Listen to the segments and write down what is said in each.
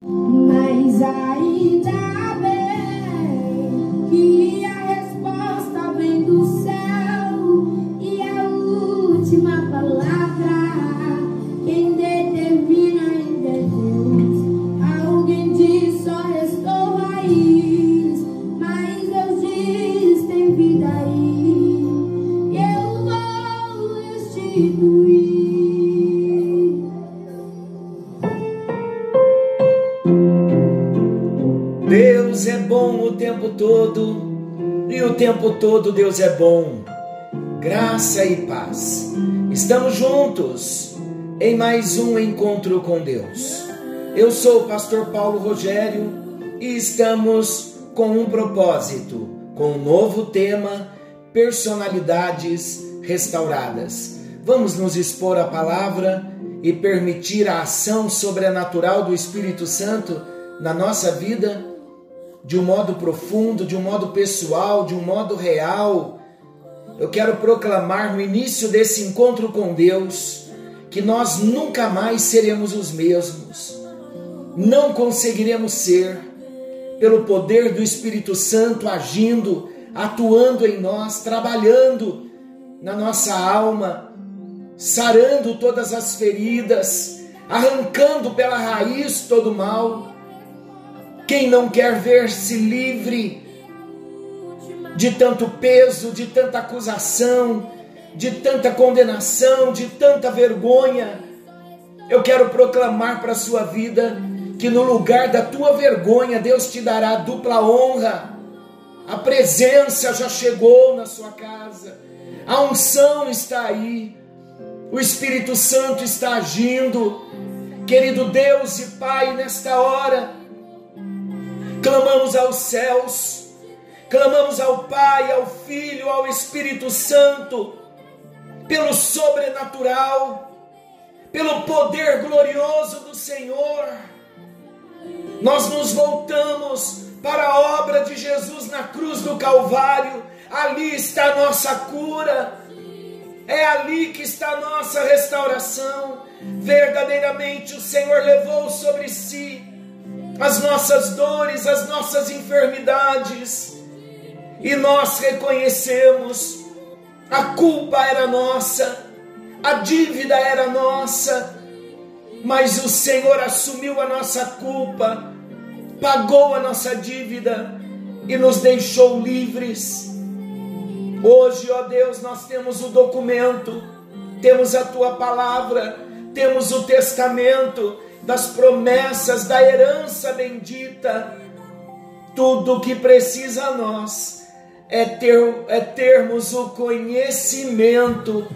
Mas ainda bem tempo todo Deus é bom. Graça e paz. Estamos juntos em mais um encontro com Deus. Eu sou o pastor Paulo Rogério e estamos com um propósito, com um novo tema: personalidades restauradas. Vamos nos expor à palavra e permitir a ação sobrenatural do Espírito Santo na nossa vida de um modo profundo, de um modo pessoal, de um modo real. Eu quero proclamar no início desse encontro com Deus que nós nunca mais seremos os mesmos. Não conseguiremos ser pelo poder do Espírito Santo agindo, atuando em nós, trabalhando na nossa alma, sarando todas as feridas, arrancando pela raiz todo mal quem não quer ver-se livre de tanto peso, de tanta acusação, de tanta condenação, de tanta vergonha? Eu quero proclamar para a sua vida que no lugar da tua vergonha, Deus te dará dupla honra. A presença já chegou na sua casa, a unção está aí, o Espírito Santo está agindo. Querido Deus e Pai, nesta hora, clamamos aos céus, clamamos ao Pai, ao Filho, ao Espírito Santo, pelo sobrenatural, pelo poder glorioso do Senhor. Nós nos voltamos para a obra de Jesus na cruz do Calvário, ali está a nossa cura, é ali que está a nossa restauração. Verdadeiramente o Senhor levou sobre si as nossas dores, as nossas enfermidades, e nós reconhecemos a culpa era nossa, a dívida era nossa, mas o Senhor assumiu a nossa culpa, pagou a nossa dívida e nos deixou livres. Hoje, ó Deus, nós temos o documento, temos a tua palavra, temos o testamento das promessas, da herança bendita. Tudo o que precisa a nós é, ter, é termos o conhecimento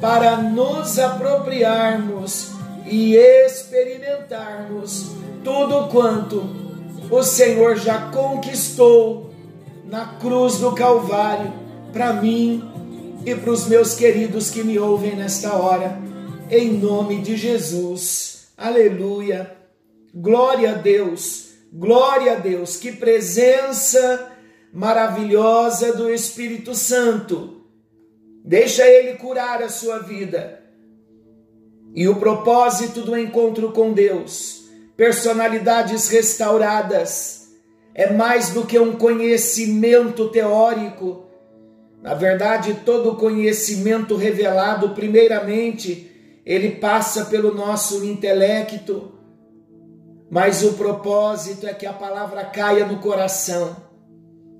para nos apropriarmos e experimentarmos tudo quanto o Senhor já conquistou na cruz do Calvário para mim e para os meus queridos que me ouvem nesta hora, em nome de Jesus. Aleluia. Glória a Deus. Glória a Deus. Que presença maravilhosa do Espírito Santo. Deixa ele curar a sua vida. E o propósito do encontro com Deus, personalidades restauradas, é mais do que um conhecimento teórico. Na verdade, todo conhecimento revelado, primeiramente, ele passa pelo nosso intelecto, mas o propósito é que a palavra caia no coração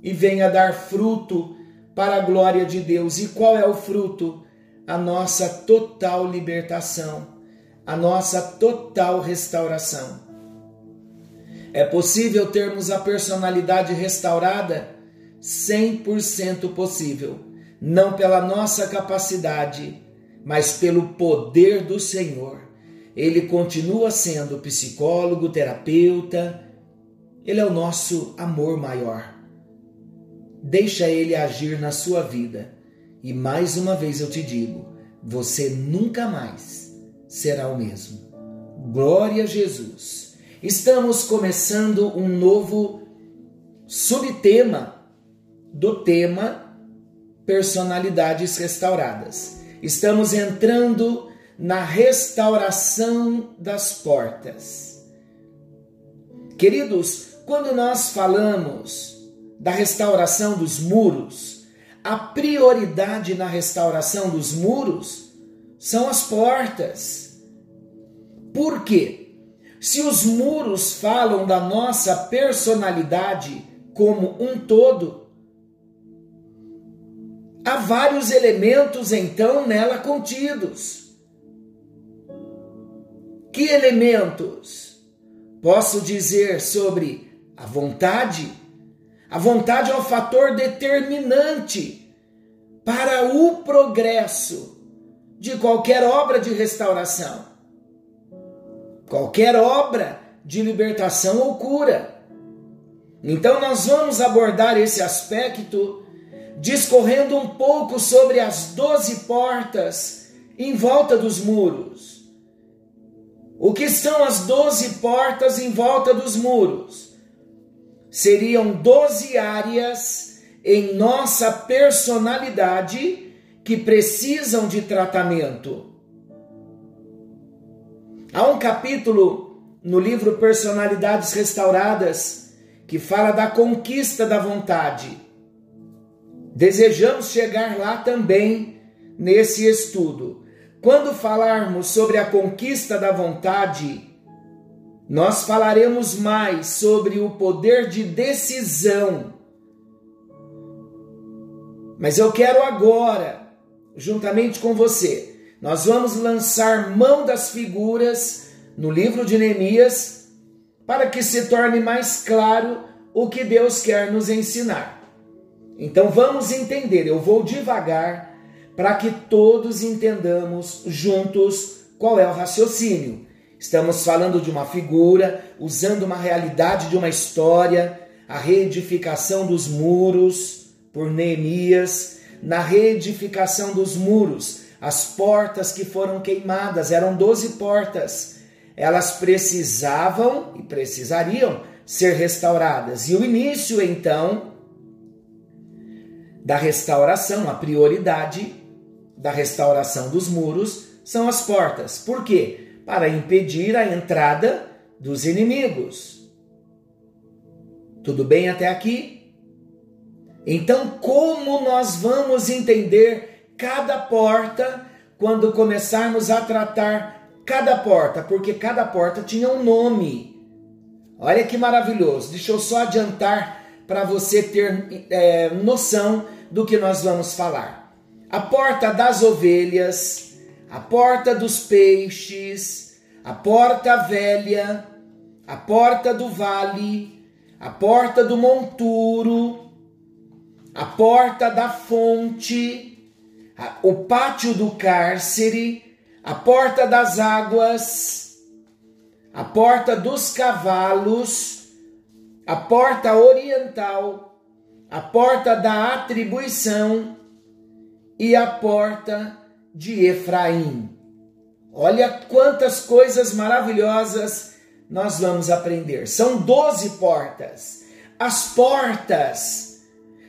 e venha dar fruto para a glória de Deus. E qual é o fruto? A nossa total libertação, a nossa total restauração. É possível termos a personalidade restaurada? 100% possível. Não pela nossa capacidade, mas pelo poder do Senhor. Ele continua sendo psicólogo, terapeuta, ele é o nosso amor maior. Deixa ele agir na sua vida. E mais uma vez eu te digo: você nunca mais será o mesmo. Glória a Jesus. Estamos começando um novo subtema do tema personalidades restauradas. Estamos entrando na restauração das portas. Queridos, quando nós falamos da restauração dos muros, a prioridade na restauração dos muros são as portas. Por quê? Se os muros falam da nossa personalidade como um todo, há vários elementos então nela contidos. Que elementos? Posso dizer sobre a vontade? A vontade é o fator determinante para o progresso de qualquer obra de restauração qualquer obra de libertação ou cura. Então, nós vamos abordar esse aspecto discorrendo um pouco sobre as doze portas em volta dos muros. O que são as doze portas em volta dos muros? Seriam doze áreas em nossa personalidade que precisam de tratamento. Há um capítulo no livro Personalidades Restauradas que fala da conquista da vontade. Desejamos chegar lá também nesse estudo. Quando falarmos sobre a conquista da vontade, nós falaremos mais sobre o poder de decisão. Mas eu quero agora, juntamente com você, nós vamos lançar mão das figuras no livro de Neemias para que se torne mais claro o que Deus quer nos ensinar. Então vamos entender, eu vou devagar para que todos entendamos juntos qual é o raciocínio. Estamos falando de uma figura, usando uma realidade de uma história, a reedificação dos muros por Neemias, na reedificação dos muros as portas que foram queimadas, eram 12 portas. Elas precisavam e precisariam ser restauradas. E o início, então, da restauração, a prioridade da restauração dos muros são as portas. Por quê? Para impedir a entrada dos inimigos. Tudo bem até aqui? Então, como nós vamos entender cada porta quando começarmos a tratar cada porta, porque cada porta tinha um nome. Olha que maravilhoso. Deixa eu só adiantar para você ter é, noção do que nós vamos falar. A porta das ovelhas, a porta dos peixes, a porta velha, a porta do vale, a porta do monturo, a porta da fonte, o pátio do cárcere, a porta das águas, a porta dos cavalos, a porta oriental, a porta da atribuição e a porta de Efraim. Olha quantas coisas maravilhosas nós vamos aprender. São doze portas. As portas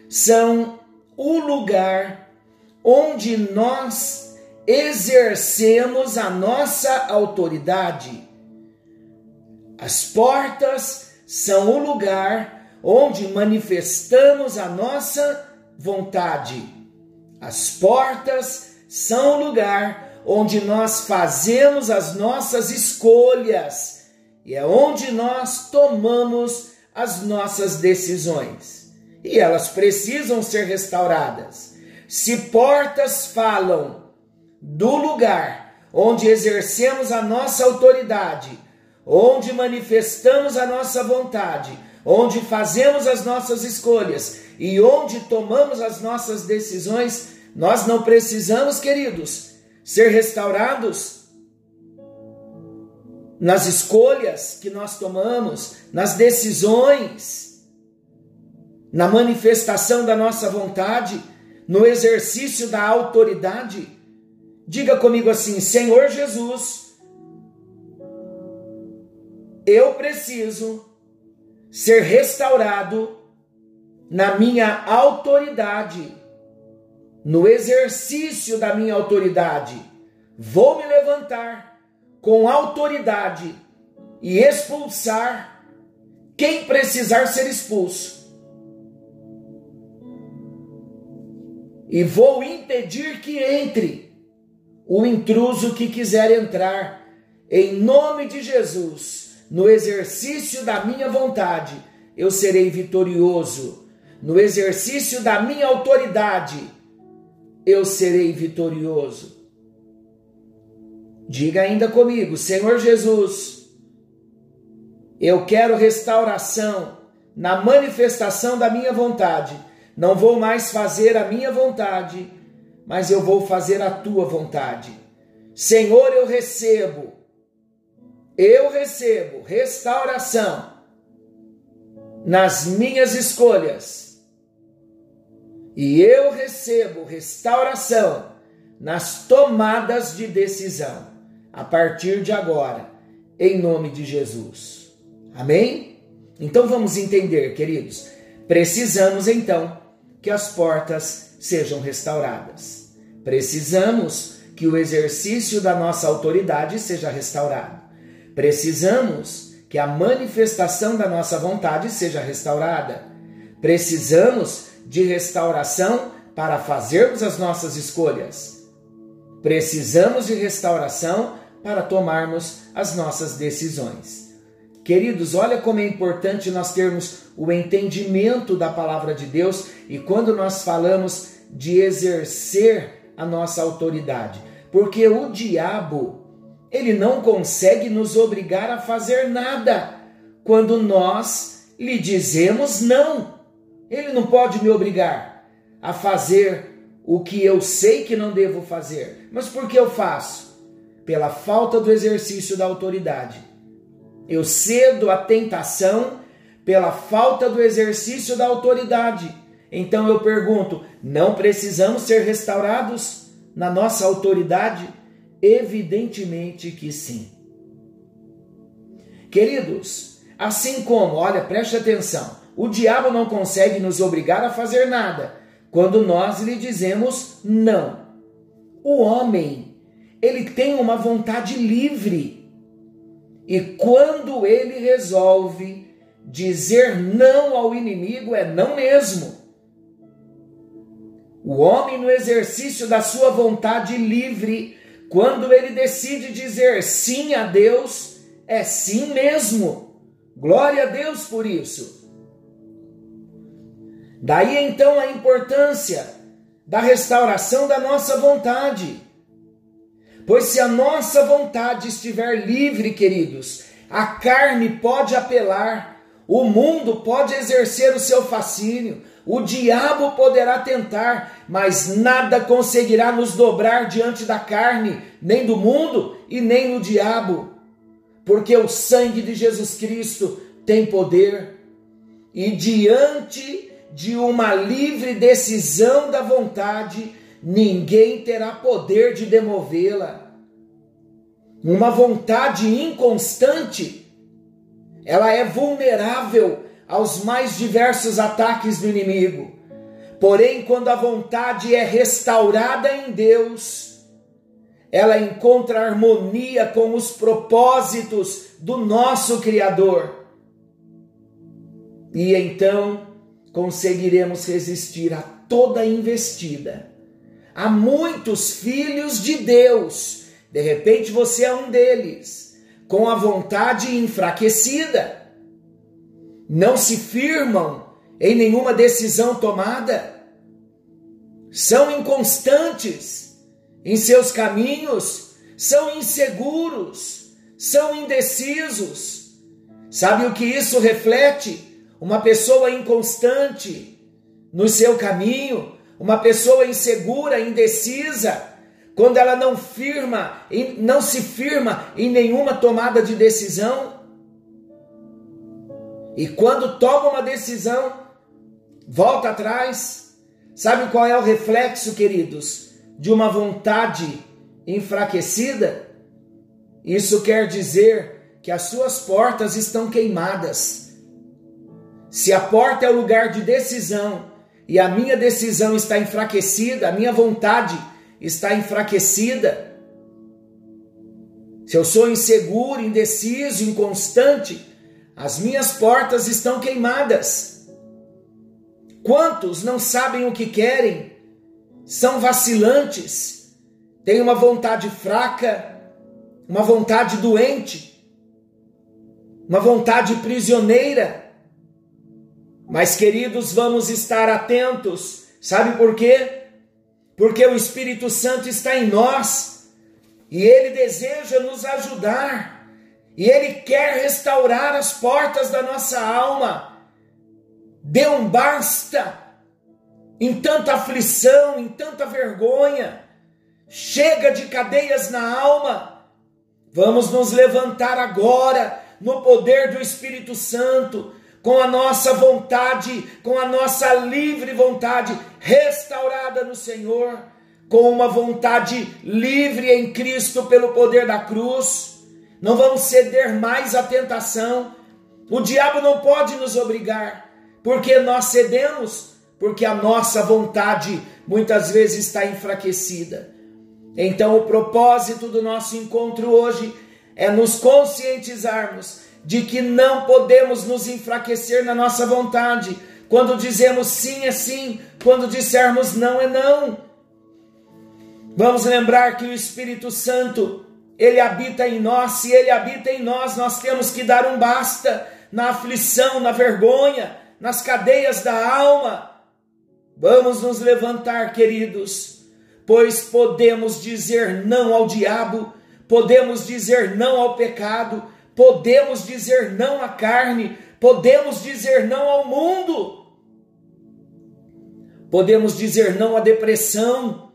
são o lugar onde nós exercemos a nossa autoridade. As portas são o lugar onde manifestamos a nossa vontade. As portas são o lugar onde nós fazemos as nossas escolhas e é onde nós tomamos as nossas decisões. E elas precisam ser restauradas. Se portas falam do lugar onde exercemos a nossa autoridade, onde manifestamos a nossa vontade, onde fazemos as nossas escolhas e onde tomamos as nossas decisões, nós não precisamos, queridos, ser restaurados nas escolhas que nós tomamos, nas decisões, na manifestação da nossa vontade no exercício da autoridade, diga comigo assim: Senhor Jesus, eu preciso ser restaurado na minha autoridade, no exercício da minha autoridade. Vou me levantar com autoridade e expulsar quem precisar ser expulso. E vou impedir que entre o intruso que quiser entrar, em nome de Jesus, no exercício da minha vontade, eu serei vitorioso. No exercício da minha autoridade, eu serei vitorioso. Diga ainda comigo, Senhor Jesus, eu quero restauração na manifestação da minha vontade. Não vou mais fazer a minha vontade, mas eu vou fazer a tua vontade. Senhor, eu recebo, eu recebo restauração nas minhas escolhas. E eu recebo restauração nas tomadas de decisão, a partir de agora, em nome de Jesus. Amém? Então vamos entender, queridos. Precisamos então que as portas sejam restauradas. Precisamos que o exercício da nossa autoridade seja restaurado. Precisamos que a manifestação da nossa vontade seja restaurada. Precisamos de restauração para fazermos as nossas escolhas. Precisamos de restauração para tomarmos as nossas decisões. Queridos, olha como é importante nós termos o entendimento da palavra de Deus e quando nós falamos de exercer a nossa autoridade, porque o diabo, ele não consegue nos obrigar a fazer nada quando nós lhe dizemos não. Ele não pode me obrigar a fazer o que eu sei que não devo fazer. Mas por que eu faço? Pela falta do exercício da autoridade eu cedo à tentação pela falta do exercício da autoridade. Então eu pergunto: não precisamos ser restaurados na nossa autoridade? Evidentemente que sim. Queridos, assim como, olha, preste atenção, o diabo não consegue nos obrigar a fazer nada quando nós lhe dizemos não. O homem, ele tem uma vontade livre e quando ele resolve dizer não ao inimigo, é não mesmo. O homem, no exercício da sua vontade livre, quando ele decide dizer sim a Deus, é sim mesmo. Glória a Deus por isso. Daí então a importância da restauração da nossa vontade. Pois se a nossa vontade estiver livre, queridos, a carne pode apelar, o mundo pode exercer o seu fascínio, o diabo poderá tentar, mas nada conseguirá nos dobrar diante da carne, nem do mundo e nem do diabo, porque o sangue de Jesus Cristo tem poder, e diante de uma livre decisão da vontade, ninguém terá poder de demovê-la. Uma vontade inconstante, ela é vulnerável aos mais diversos ataques do inimigo. Porém, quando a vontade é restaurada em Deus, ela encontra harmonia com os propósitos do nosso Criador. E então conseguiremos resistir a toda investida Há muitos filhos de Deus, de repente você é um deles, com a vontade enfraquecida, não se firmam em nenhuma decisão tomada, são inconstantes em seus caminhos, são inseguros, são indecisos. Sabe o que isso reflete? Uma pessoa inconstante no seu caminho, uma pessoa insegura, indecisa, quando ela não firma, não se firma em nenhuma tomada de decisão. E quando toma uma decisão, volta atrás. Sabe qual é o reflexo, queridos, de uma vontade enfraquecida? Isso quer dizer que as suas portas estão queimadas. Se a porta é o lugar de decisão, e a minha decisão está enfraquecida, a minha vontade está enfraquecida, se eu sou inseguro, indeciso, inconstante, as minhas portas estão queimadas. Quantos não sabem o que querem, são vacilantes, têm uma vontade fraca, uma vontade doente, uma vontade prisioneira. Mas, queridos, vamos estar atentos, sabe por quê? Porque o Espírito Santo está em nós e ele deseja nos ajudar, e ele quer restaurar as portas da nossa alma. Dê um basta em tanta aflição, em tanta vergonha. Chega de cadeias na alma. Vamos nos levantar agora no poder do Espírito Santo, com a nossa vontade, com a nossa livre vontade restaurada no Senhor, com uma vontade livre em Cristo pelo poder da cruz. Não vamos ceder mais à tentação. O diabo não pode nos obrigar, porque nós cedemos porque a nossa vontade muitas vezes está enfraquecida. Então, o propósito do nosso encontro hoje é nos conscientizarmos de que não podemos nos enfraquecer na nossa vontade. Quando dizemos sim é sim, quando dissermos não é não. Vamos lembrar que o Espírito Santo, ele habita em nós, se ele habita em nós, nós temos que dar um basta na aflição, na vergonha, nas cadeias da alma. Vamos nos levantar, queridos, pois podemos dizer não ao diabo, podemos dizer não ao pecado, podemos dizer não à carne, podemos dizer não ao mundo, podemos dizer não à depressão,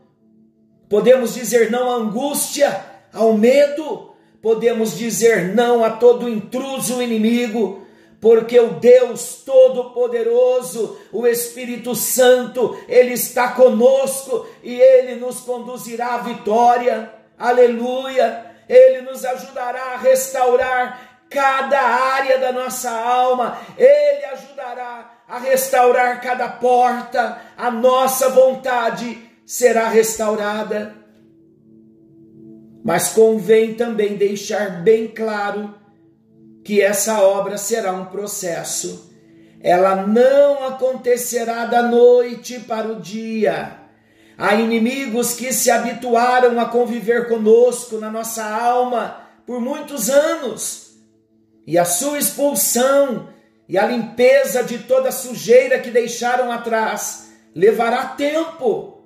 podemos dizer não à angústia, ao medo, podemos dizer não a todo intruso inimigo, porque o Deus Todo-Poderoso, o Espírito Santo, Ele está conosco e Ele nos conduzirá à vitória. Aleluia! Ele nos ajudará a restaurar cada área da nossa alma, Ele ajudará a restaurar cada porta, a nossa vontade será restaurada. Mas convém também deixar bem claro que essa obra será um processo. Ela não acontecerá da noite para o dia. Há inimigos que se habituaram a conviver conosco na nossa alma por muitos anos. E a sua expulsão e a limpeza de toda sujeira que deixaram atrás levará tempo.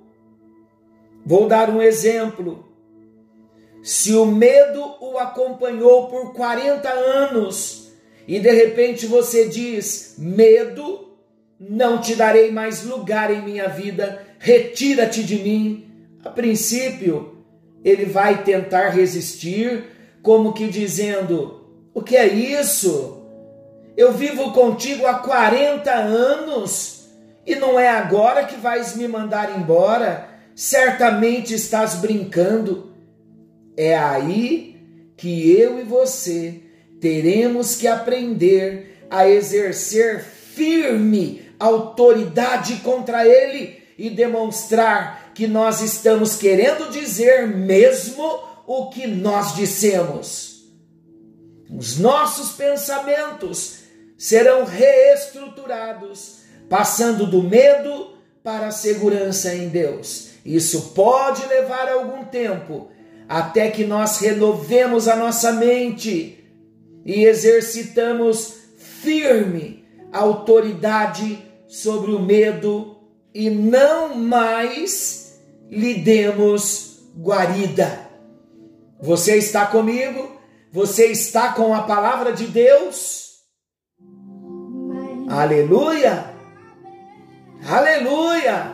Vou dar um exemplo. Se o medo o acompanhou por 40 anos e de repente você diz: medo, não te darei mais lugar em minha vida, retira-te de mim. A princípio, ele vai tentar resistir, como que dizendo: o que é isso? Eu vivo contigo há 40 anos e não é agora que vais me mandar embora. Certamente estás brincando. É aí que eu e você teremos que aprender a exercer firme autoridade contra ele e demonstrar que nós estamos querendo dizer mesmo o que nós dissemos. Os nossos pensamentos serão reestruturados, passando do medo para a segurança em Deus. Isso pode levar algum tempo, até que nós renovemos a nossa mente e exercitamos firme autoridade sobre o medo e não mais lhe demos guarida. Você está comigo? Você está com a palavra de Deus? Aleluia! Aleluia!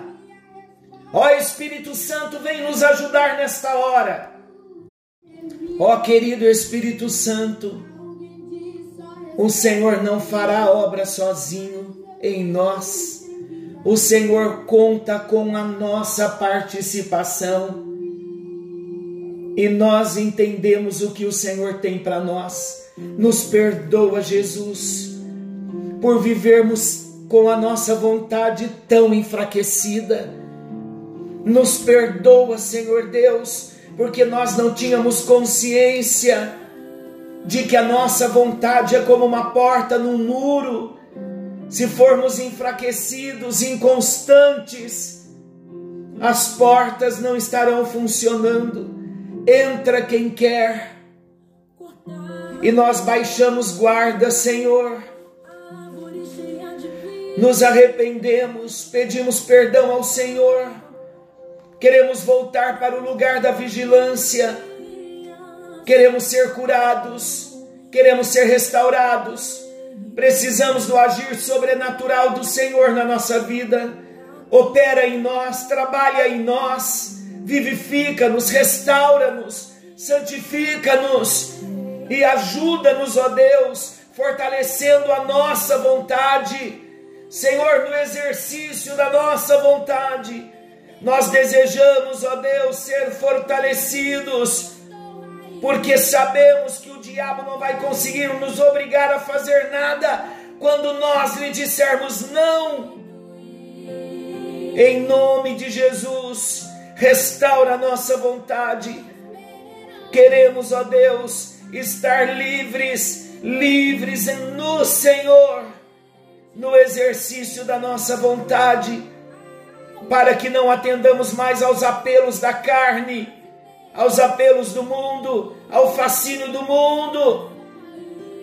Ó Espírito Santo, vem nos ajudar nesta hora. Ó querido Espírito Santo, o Senhor não fará obra sozinho em nós. O Senhor conta com a nossa participação. E nós entendemos o que o Senhor tem para nós. Nos perdoa, Jesus, por vivermos com a nossa vontade tão enfraquecida. Nos perdoa, Senhor Deus, porque nós não tínhamos consciência de que a nossa vontade é como uma porta num muro. Se formos enfraquecidos, inconstantes, as portas não estarão funcionando. Entra quem quer. E nós baixamos guarda, Senhor. Nos arrependemos, pedimos perdão ao Senhor. Queremos voltar para o lugar da vigilância. Queremos ser curados, queremos ser restaurados. Precisamos do agir sobrenatural do Senhor na nossa vida opera em nós, trabalha em nós, vivifica-nos, restaura-nos, santifica-nos e ajuda-nos, ó Deus, fortalecendo a nossa vontade. Senhor, no exercício da nossa vontade, nós desejamos, ó Deus, ser fortalecidos, porque sabemos que o diabo não vai conseguir nos obrigar a fazer nada quando nós lhe dissermos não. Em nome de Jesus, restaura a nossa vontade. Queremos, ó Deus, estar livres, livres no Senhor, no exercício da nossa vontade, para que não atendamos mais aos apelos da carne, aos apelos do mundo, ao fascínio do mundo,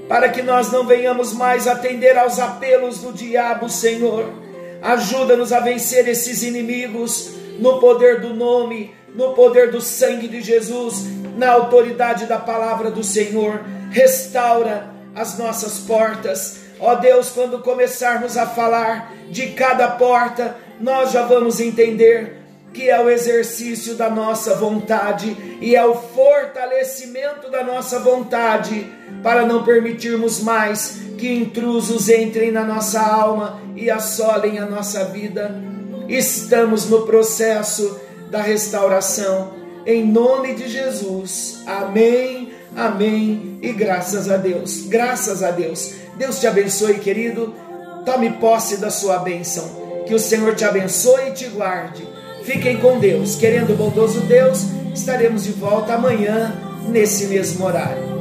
para que nós não venhamos mais atender aos apelos do diabo, Senhor Ajuda-nos a vencer esses inimigos no poder do nome, no poder do sangue de Jesus, na autoridade da palavra do Senhor. Restaura as nossas portas. Ó Deus, quando começarmos a falar de cada porta, nós já vamos entender que é o exercício da nossa vontade e é o fortalecimento da nossa vontade para não permitirmos mais que intrusos entrem na nossa alma e assolem a nossa vida. Estamos no processo da restauração, em nome de Jesus. Amém, amém e graças a Deus. Graças a Deus. Deus te abençoe, querido. Tome posse da sua bênção. Que o Senhor te abençoe e te guarde. Fiquem com Deus. Querendo o bondoso Deus, estaremos de volta amanhã nesse mesmo horário.